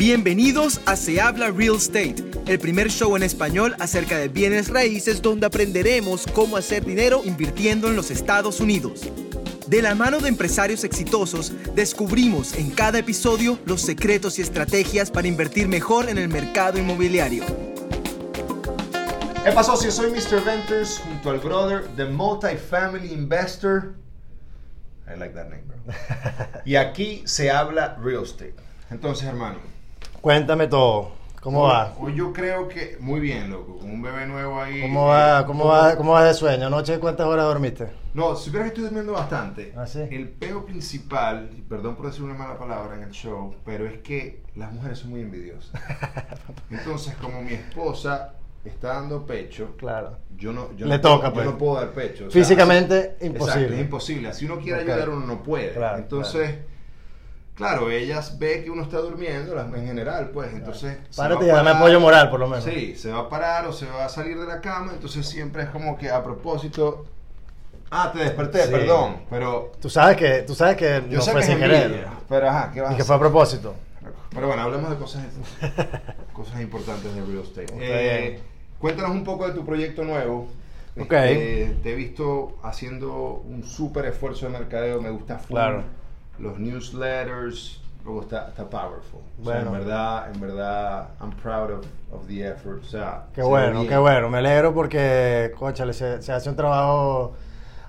Bienvenidos a Se Habla Real Estate, el primer show en español acerca de bienes raíces donde aprenderemos cómo hacer dinero invirtiendo en los Estados Unidos. De la mano de empresarios exitosos, descubrimos en cada episodio los secretos y estrategias para invertir mejor en el mercado inmobiliario. ¿Qué pasó? Si soy Mr. Ventures junto al brother, The Multifamily Investor. I like that name, bro. y aquí se habla real estate. Entonces, hermano. Cuéntame todo. ¿Cómo hoy- va? Hoy yo creo que muy bien, loco. Con un bebé nuevo ahí. ¿Cómo eh, va, cómo todo- va, cómo va de sueño? ¿Anoche cuántas horas dormiste? No, supieras que estoy durmiendo bastante. ¿Ah, sí? El peo principal, perdón por decir una mala palabra en el show, pero es que las mujeres son muy envidiosas. Entonces, como mi esposa está dando pecho, Claro. yo no, yo Le no toca, puedo, pues. yo no puedo dar pecho. O sea, Físicamente, así- imposible. Exacto, es imposible. Si uno quiere ayudar, uno no puede. Claro, Entonces, claro. Ellas ve que uno está durmiendo, las- en general, pues, entonces... Párate y dame apoyo moral, por lo menos. Sí, se va a parar o se va a salir de la cama, entonces siempre es como que a propósito... Ah, te desperté, Sí. perdón, pero... Tú sabes que, tú sabes que Yo no sé fue que sin querer. pero ajá, ¿qué vas Y a que fue a propósito. Pero bueno, hablemos de cosas, cosas importantes de real estate. Eh, cuéntanos un poco de tu proyecto nuevo. Ok. Este, te he visto haciendo un súper esfuerzo de mercadeo, me gusta full. Claro. Los newsletters, luego está, está powerful. O sea, Bueno. en verdad, en verdad, I'm proud of, of the effort. O sea, Qué se bueno, qué bueno. Me alegro porque, cóchale, se, se hace un trabajo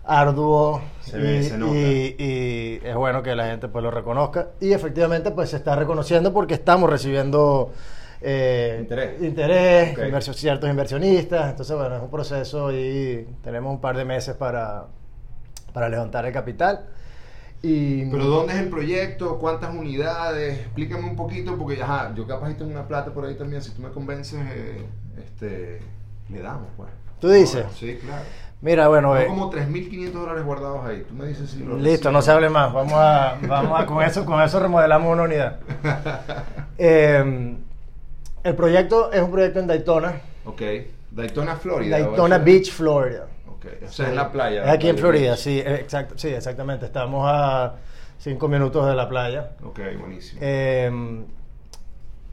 arduo Se y, ve, se nota. y- y es bueno que la gente pues lo reconozca. Y efectivamente pues se está reconociendo porque estamos recibiendo eh, Interés. interés, Ok. inversio- ciertos inversionistas. Entonces, bueno, es un proceso y tenemos un par de meses para, para levantar el capital. Y, Pero ¿dónde es el proyecto? ¿Cuántas unidades? Explícame un poquito, porque ajá, yo capaz tengo una plata por ahí también. Si tú me convences, eh, este, le damos, pues. ¿Tú dices? Sí, claro. Mira, bueno, Tengo eh, como 3.500 dólares guardados ahí. Tú me dices si lo Listo, no se hable más. Vamos a, vamos a con eso, con eso remodelamos una unidad. Eh, el proyecto es un proyecto en Daytona, Ok. Daytona, Florida. Daytona. Beach, Florida. Ok. O sea, en la playa. Es aquí en Florida, sí, eh, exacto, sí, exactamente. Estamos a cinco minutos de la playa. Ok, buenísimo. Eh,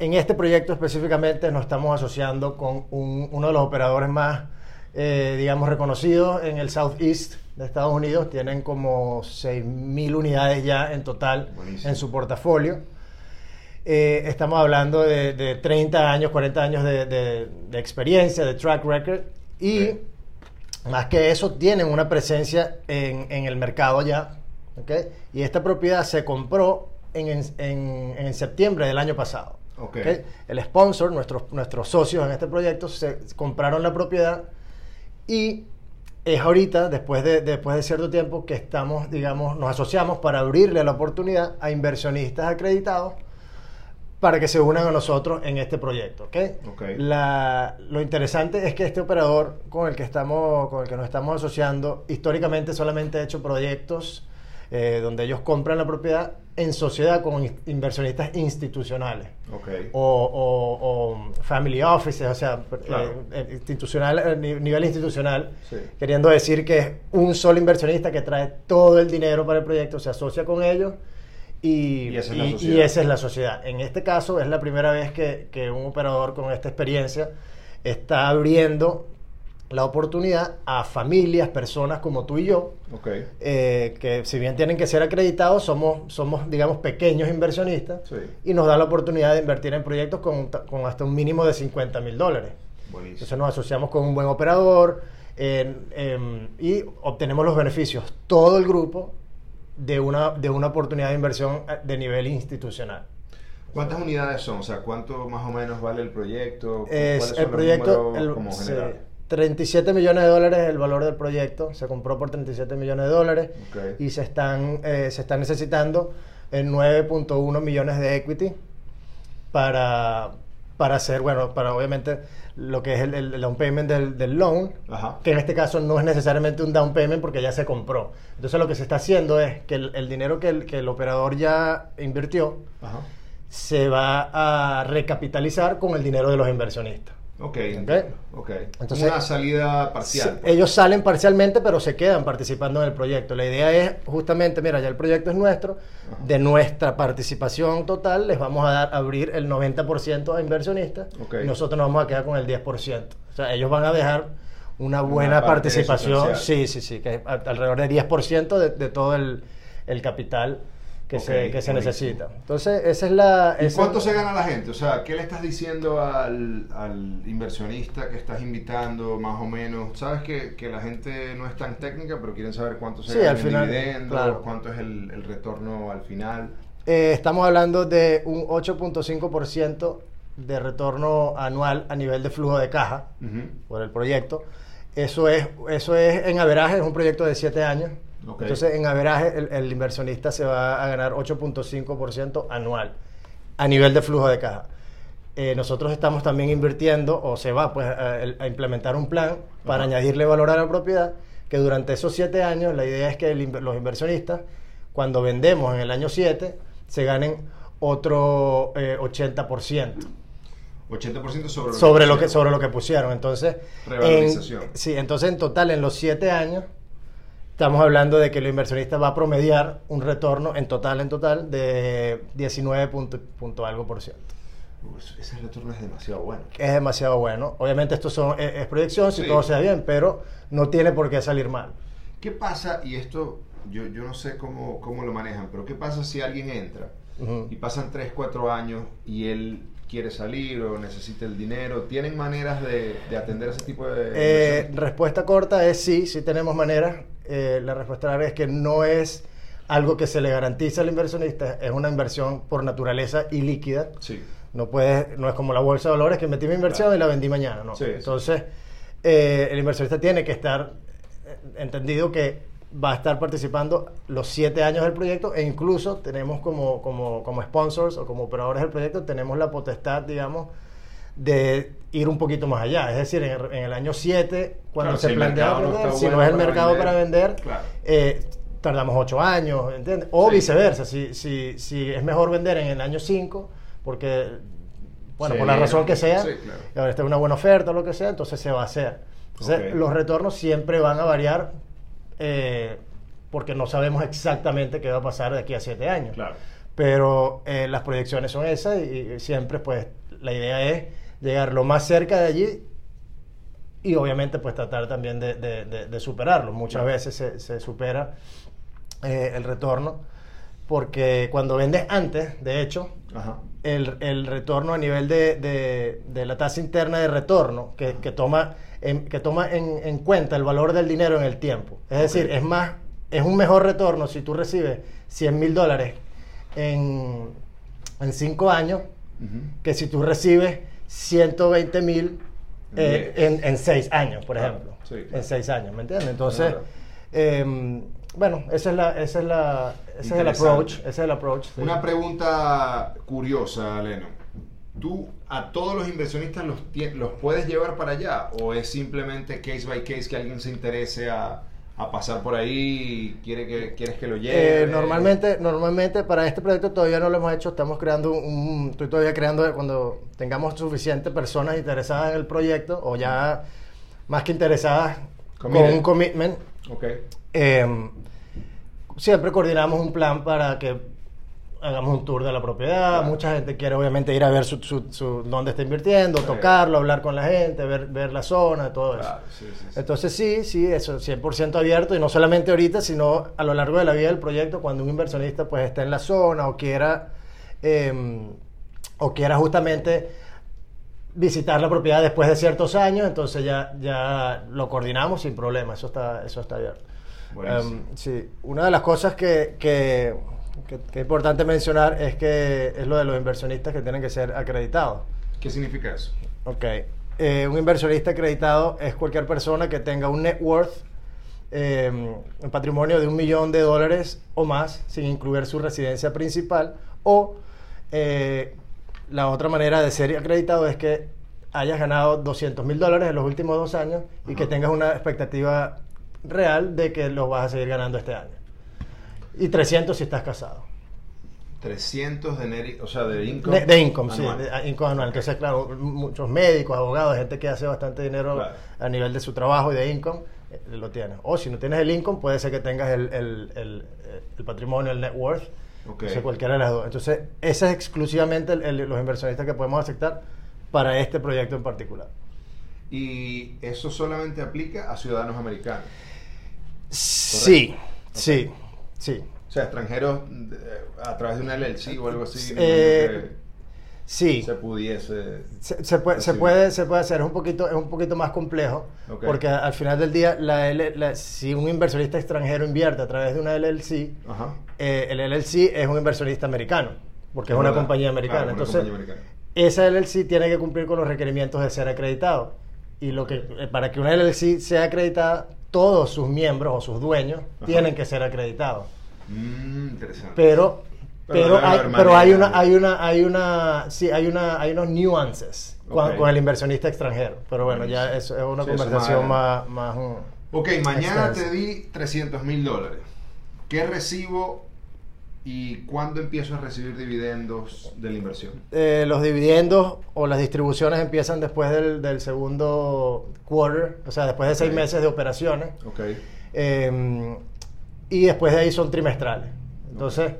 en este proyecto específicamente nos estamos asociando con un- uno de los operadores más, eh, digamos, reconocidos en el Southeast de Estados Unidos. Tienen como 6.000 unidades ya en total Buenísimo. en su portafolio. Eh, estamos hablando de, de 30 años, 40 años de, de- de experiencia, de track record. Y. más que eso, tienen una presencia en, en el mercado ya. ¿ok? Y esta propiedad se compró en, en- en- septiembre del año pasado. Ok. ¿ok? El sponsor, nuestros, nuestros socios en este proyecto, se compraron la propiedad y es ahorita, después de, después de cierto tiempo, que estamos, digamos, nos asociamos para abrirle la oportunidad a inversionistas acreditados para que se unan a nosotros en este proyecto. ¿ok? Ok. La- lo interesante es que este operador con el que, estamos, con el que nos estamos asociando, históricamente solamente ha hecho proyectos eh, donde ellos compran la propiedad en sociedad con in- inversionistas institucionales o, o- o family offices, o sea, Claro. eh, eh, institucional, eh, ni- nivel institucional, Sí. queriendo decir que es un solo inversionista que trae todo el dinero para el proyecto, se asocia con ellos y, Y esa es la y- sociedad. y esa es la sociedad. En este caso es la primera vez que, que un operador con esta experiencia está abriendo la oportunidad a familias, personas como tú y yo, eh, que si bien tienen que ser acreditados, somos, somos digamos, pequeños inversionistas Sí. y nos da la oportunidad de invertir en proyectos con, con hasta un mínimo de 50 mil dólares. Buenísimo. Entonces nos asociamos con un buen operador y obtenemos los beneficios, todo el grupo, de una, de una oportunidad de inversión eh, de nivel institucional. ¿Cuántas unidades son? O sea, ¿cuánto más o menos vale el proyecto? Es ¿Cuáles son el proyecto, el- como general? 37 millones de dólares es el valor del proyecto, se compró por 37 millones de dólares Ok. y se están, eh, se están necesitando en 9.1 millones de equity para, para hacer, bueno, para obviamente lo que es el, el down payment del, del loan, Ajá. que en este caso no es necesariamente un down payment porque ya se compró. Entonces lo que se está haciendo es que el, el dinero que el, que el operador ya invirtió Ajá. se va a recapitalizar con el dinero de los inversionistas. Ok, Ok. ok. Entonces- Una salida parcial. Pues. ellos salen parcialmente, pero se quedan participando en el proyecto. La idea es justamente, mira, ya el proyecto es nuestro, de nuestra participación total les vamos a dar abrir el 90% a inversionistas Ok. y nosotros nos vamos a quedar con el 10%. O sea, ellos van a dejar una buena participación, sí, sí, sí, que es alrededor de 10% de, de todo el, el capital que, Ok, se, que se necesita. Entonces, esa es la... ¿Y esa- cuánto se gana la gente? O sea, ¿qué le estás diciendo al, al inversionista que estás invitando, más o menos? Sabes que, que la gente no es tan técnica, pero quieren saber cuánto se Sí, gana al en final, dividendos, claro. cuánto es el, el retorno al final. Eh, estamos hablando de un 8.5% de retorno anual a nivel de flujo de caja Ujú. por el proyecto. Eso es, eso es en averaje, es un proyecto de 7 años. Entonces, en averaje, el, el inversionista se va a ganar 8.5% anual a nivel de flujo de caja. Eh, nosotros estamos también invirtiendo, o se va pues, a, a implementar un plan para añadirle valor a la propiedad, que durante esos 7 años la idea es que el los inversionistas, cuando vendemos en el año 7, se ganen otro eh, 80%. 80% sobre lo sobre lo que pusieron. sobre lo que pusieron entonces Revalorización. en, sí entonces en total en los siete años estamos hablando de que el inversionista va a promediar un retorno en total en total de 19 punto, punto algo por ciento ese retorno es demasiado bueno. es demasiado bueno obviamente esto son, es, es proyección si Sí. todo se da bien pero no tiene por qué salir mal ¿Qué pasa? Y esto yo, yo no sé cómo, cómo lo manejan, pero ¿qué pasa si alguien entra y pasan 3, 4 años y él quiere salir o necesita el dinero? ¿Tienen maneras de, de atender ese tipo de... Eh, respuesta corta es sí, sí tenemos maneras. Eh, la respuesta larga es que no es algo que se le garantiza al inversionista, es una inversión por naturaleza ilíquida. sí. No puede, no es como la bolsa de valores que metí mi inversión Claro. y la vendí mañana, ¿no? Sí, sí. Entonces, eh, el inversionista tiene que estar eh, entendido que va a estar participando los siete años del proyecto e incluso tenemos como, como, como sponsors o como operadores del proyecto, tenemos la potestad, digamos, de ir un poquito más allá. Es decir, en el, en el año 7, cuando Claro, se si plantea no vender, si no es el mercado vender, para vender, claro. eh, tardamos 8 años, ¿entiendes? O Sí. viceversa, si, si, si es mejor vender en el año 5, porque, bueno, Sí, por la razón que sea, sí, claro. está una buena oferta o lo que sea, entonces se va a hacer. Entonces, los retornos siempre van a variar eh, porque no sabemos exactamente qué va a pasar de aquí a 7 años. Claro. Pero eh, las proyecciones son esas y, y siempre, pues, la idea es llegar lo más cerca de allí y obviamente, pues, tratar también de, de- de- de superarlo. Muchas Claro. veces se, se supera eh, el retorno porque cuando vendes antes, de hecho, Ajá. el, el retorno a nivel de, de- de la tasa interna de retorno que, que toma, en, que toma en, en cuenta el valor del dinero en el tiempo. Es decir, es más, es un mejor retorno si tú recibes 100 mil dólares en, en 5 años Ujú. que si tú recibes 120 mil eh, en 6 años, por ejemplo. sí, claro. En 6 años, ¿me entiendes? Entonces, Claro. em, bueno, ese es, la, ese es, la, ese es el approach. Ese es el approach. sí. Una pregunta curiosa, Leno. ¿Tú a todos los inversionistas los, los puedes llevar para allá? ¿O es simplemente case by case que alguien se interese a, a pasar por ahí y quiere que, quieres que lo lleve? Eh, normalmente, normalmente para este proyecto todavía no lo hemos hecho, estamos creando un, estoy todavía creando cuando tengamos suficientes personas interesadas en el proyecto o ya más que interesadas con un commitment, Ok. Eh, siempre coordinamos un plan para que hagamos un tour de la propiedad. Claro. Mucha gente quiere obviamente ir a ver su, su- su- dónde está invirtiendo, Sí. tocarlo, hablar con la gente, ver, ver la zona, todo eso. Claro, sí, sí, sí. Entonces sí, sí, eso 100% abierto y no solamente ahorita, sino a lo largo de la vida del proyecto cuando un inversionista pues está en la zona o quiera eh, o quiera justamente visitar la propiedad después de ciertos años, entonces ya, ya lo coordinamos sin problema, eso está, eso está abierto. Em, sí, una de las cosas que, que, que- que es importante mencionar es que es lo de los inversionistas que tienen que ser acreditados. ¿Qué significa eso? Ok. Eh, un inversionista acreditado es cualquier persona que tenga un net worth, eh, un patrimonio de un millón de dólares o más, sin incluir su residencia principal. O eh, la otra manera de ser acreditado es que hayas ganado 200 mil dólares en los últimos dos años y que tengas una expectativa real de que los vas a seguir ganando este año. Y 300 si estás casado. 300 de o sea, de income. De, de income, sí, de- income anual. Entonces, claro, muchos médicos, abogados, gente que hace bastante dinero Claro. a nivel de su trabajo y de income, eh, lo tienes. O si no tienes el income, puede ser que tengas el, el- el- el patrimonio, el net worth. Ok. Entonces, cualquiera de las dos. Entonces, ese es exclusivamente los inversionistas que podemos aceptar para este proyecto en particular. Y eso solamente aplica a ciudadanos americanos. Sí, sí, sí. O sea, extranjeros eh, a través de una LLC o algo así. Eh, Sí. se pudiese. Se, se puede, se, puede, se puede hacer, es un poquito, es un poquito más complejo, porque al final del día, la L- la- si un inversionista extranjero invierte a través de una LLC, Ajá. eh, el LLC es un inversionista americano, porque es una verdad. compañía americana. Claro, una Entonces, compañía americana. esa LLC tiene que cumplir con los requerimientos de ser acreditado. Y lo que, eh, para que una LLC sea acreditada, todos sus miembros o sus dueños Ajá. tienen que ser acreditados. Mm, interesante. Pero, Pero hay, pero hay una, hay una, hay una, sí, hay una, hay unos nuances con, el inversionista extranjero. Pero bueno, ya eso es una Sí, conversación más más, más, Ok, mañana extensa. te di 300 mil dólares. ¿Qué recibo y cuándo empiezo a recibir dividendos de la inversión? Eh, los dividendos o las distribuciones empiezan después del, del segundo quarter, o sea, después de seis meses de operaciones. Ok. Eh, y después de ahí son trimestrales. Entonces,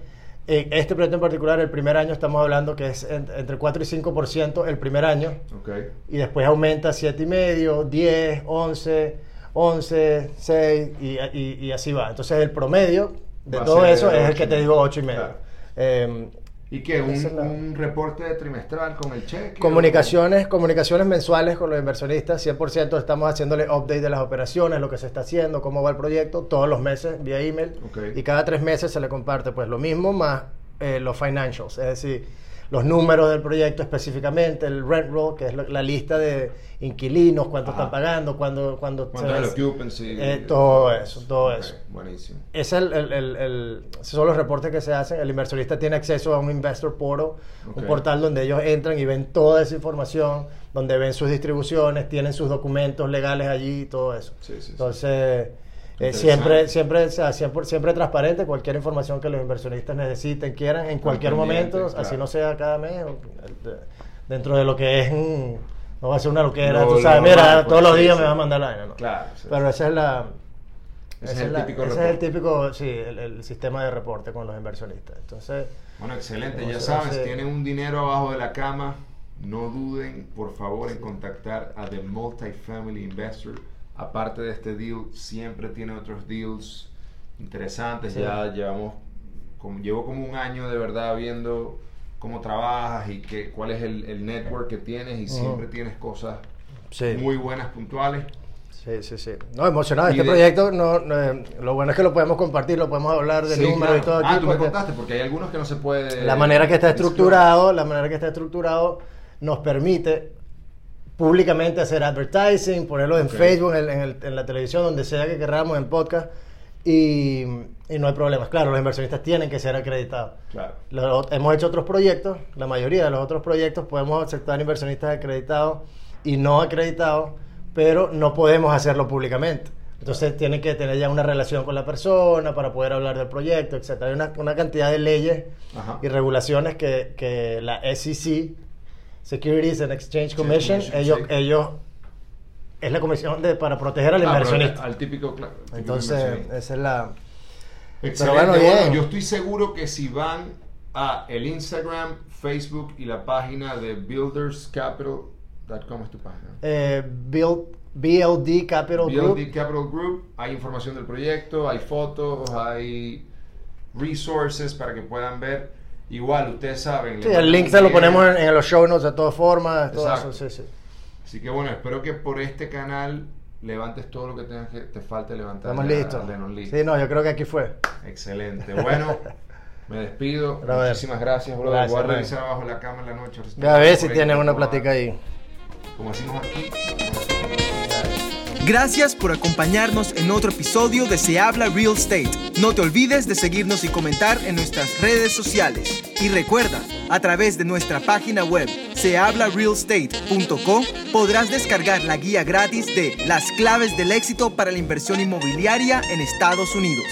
en este proyecto en particular, el primer año estamos hablando que es en- entre 4 y 5% el primer año. Ok. y después aumenta 7,5, 10, 11, 11, 6 y, y- y así va. Entonces el promedio de todo eso es el que te digo 8 y medio. Claro. Eh, ¿Y qué? ¿Un, la- reporte trimestral con el cheque? comunicaciones, comunicaciones mensuales con los inversionistas, 100% estamos haciéndole update de las operaciones, lo que se está haciendo, cómo va el proyecto, todos los meses vía email y cada tres meses se le comparte pues lo mismo más eh, los financials, es decir, los números del proyecto específicamente, el rent roll, que es la, la lista de inquilinos, cuánto Ajá. están pagando, cuándo, cuándo ¿Cuánto occupancy? Eh, todo eso, todo eso. Buenísimo. Es el, el- el- esos son los reportes que se hacen. El inversionista tiene acceso a un investor portal, un portal donde ellos entran y ven toda esa información, donde ven sus distribuciones, tienen sus documentos legales allí y todo eso. Sí, sí, sí. Eh, siempre, siempre, o sea, siempre, siempre transparente, cualquier información que los inversionistas necesiten, quieran, en cualquier momento, claro. así no sea cada mes, dentro de lo que es, mm, no va a ser una loquera, Lo- tú sabes, mira, pues, todos los días sí. me va a mandar la vaina, ¿no? Claro. sí. Pero esa es la... Ese es el la- típico ese es el típico, sí, el, el sistema de reporte con los inversionistas. Entonces, Bueno, excelente. Ya saben, si tienen un dinero abajo de la cama, no duden, por favor, en contactar a The Multifamily Investor. Aparte de este deal, siempre tiene otros deals interesantes. Sí. Ya llevamos, como, llevo como un año de verdad viendo cómo trabajas y que, cuál es el, el network que tienes y Ujú. siempre tienes cosas sí. muy buenas, puntuales. Sí, sí, sí. No, emocionado. Y Este de- proyecto, no, no, lo bueno es que lo podemos compartir, lo podemos hablar de Sí, números claro. y todo aquí. Ah, tú me contaste, porque hay algunos que no se puede... La manera que está estructurado, la manera que está estructurado nos permite públicamente hacer advertising, ponerlo en Ok. Facebook, en, en el- en la televisión, donde sea que queramos, en podcast, y, y no hay problemas. Claro, los inversionistas tienen que ser acreditados. Claro. Hemos hecho otros proyectos, la mayoría de los otros proyectos podemos aceptar inversionistas acreditados y no acreditados, pero no podemos hacerlo públicamente. Entonces tienen que tener ya una relación con la persona para poder hablar del proyecto, etc. Hay una, una cantidad de leyes Ajá. y regulaciones que, que la SEC, Securities and Exchange Commission, ellos, sí. ellos es la comisión de, para proteger al Ah, inversionista. Al típico, claro, típico Entonces, esa es la... Excelente. bueno, Bueno, yo estoy seguro que si van a el Instagram, Facebook y la página de builderscapital.com es tu página. eh, Build- BLD Capital Group. BLD Capital Group, hay información del proyecto, hay fotos, hay resources para que puedan ver. Igual, ustedes saben. Sí, el link se lo ponemos en, en los show notes de todas formas, todo eso, sí, sí. Así que bueno, espero que por este canal levantes todo lo que tengas que te falte levantar. Estamos listos. Listo. Sí, no, yo creo que aquí fue. Excelente. Bueno, me despido. Muchísimas gracias, brother. Gracias, Voy a revisar abajo la cama en la noche. Ya a ver si tienen una plática ahí. Como decimos aquí. Gracias por acompañarnos en otro episodio de Se Habla Real Estate. No te olvides de seguirnos y comentar en nuestras redes sociales. Y recuerda, a través de nuestra página web sehablarealestate.com podrás descargar la guía gratis de Las claves del éxito para la inversión inmobiliaria en Estados Unidos.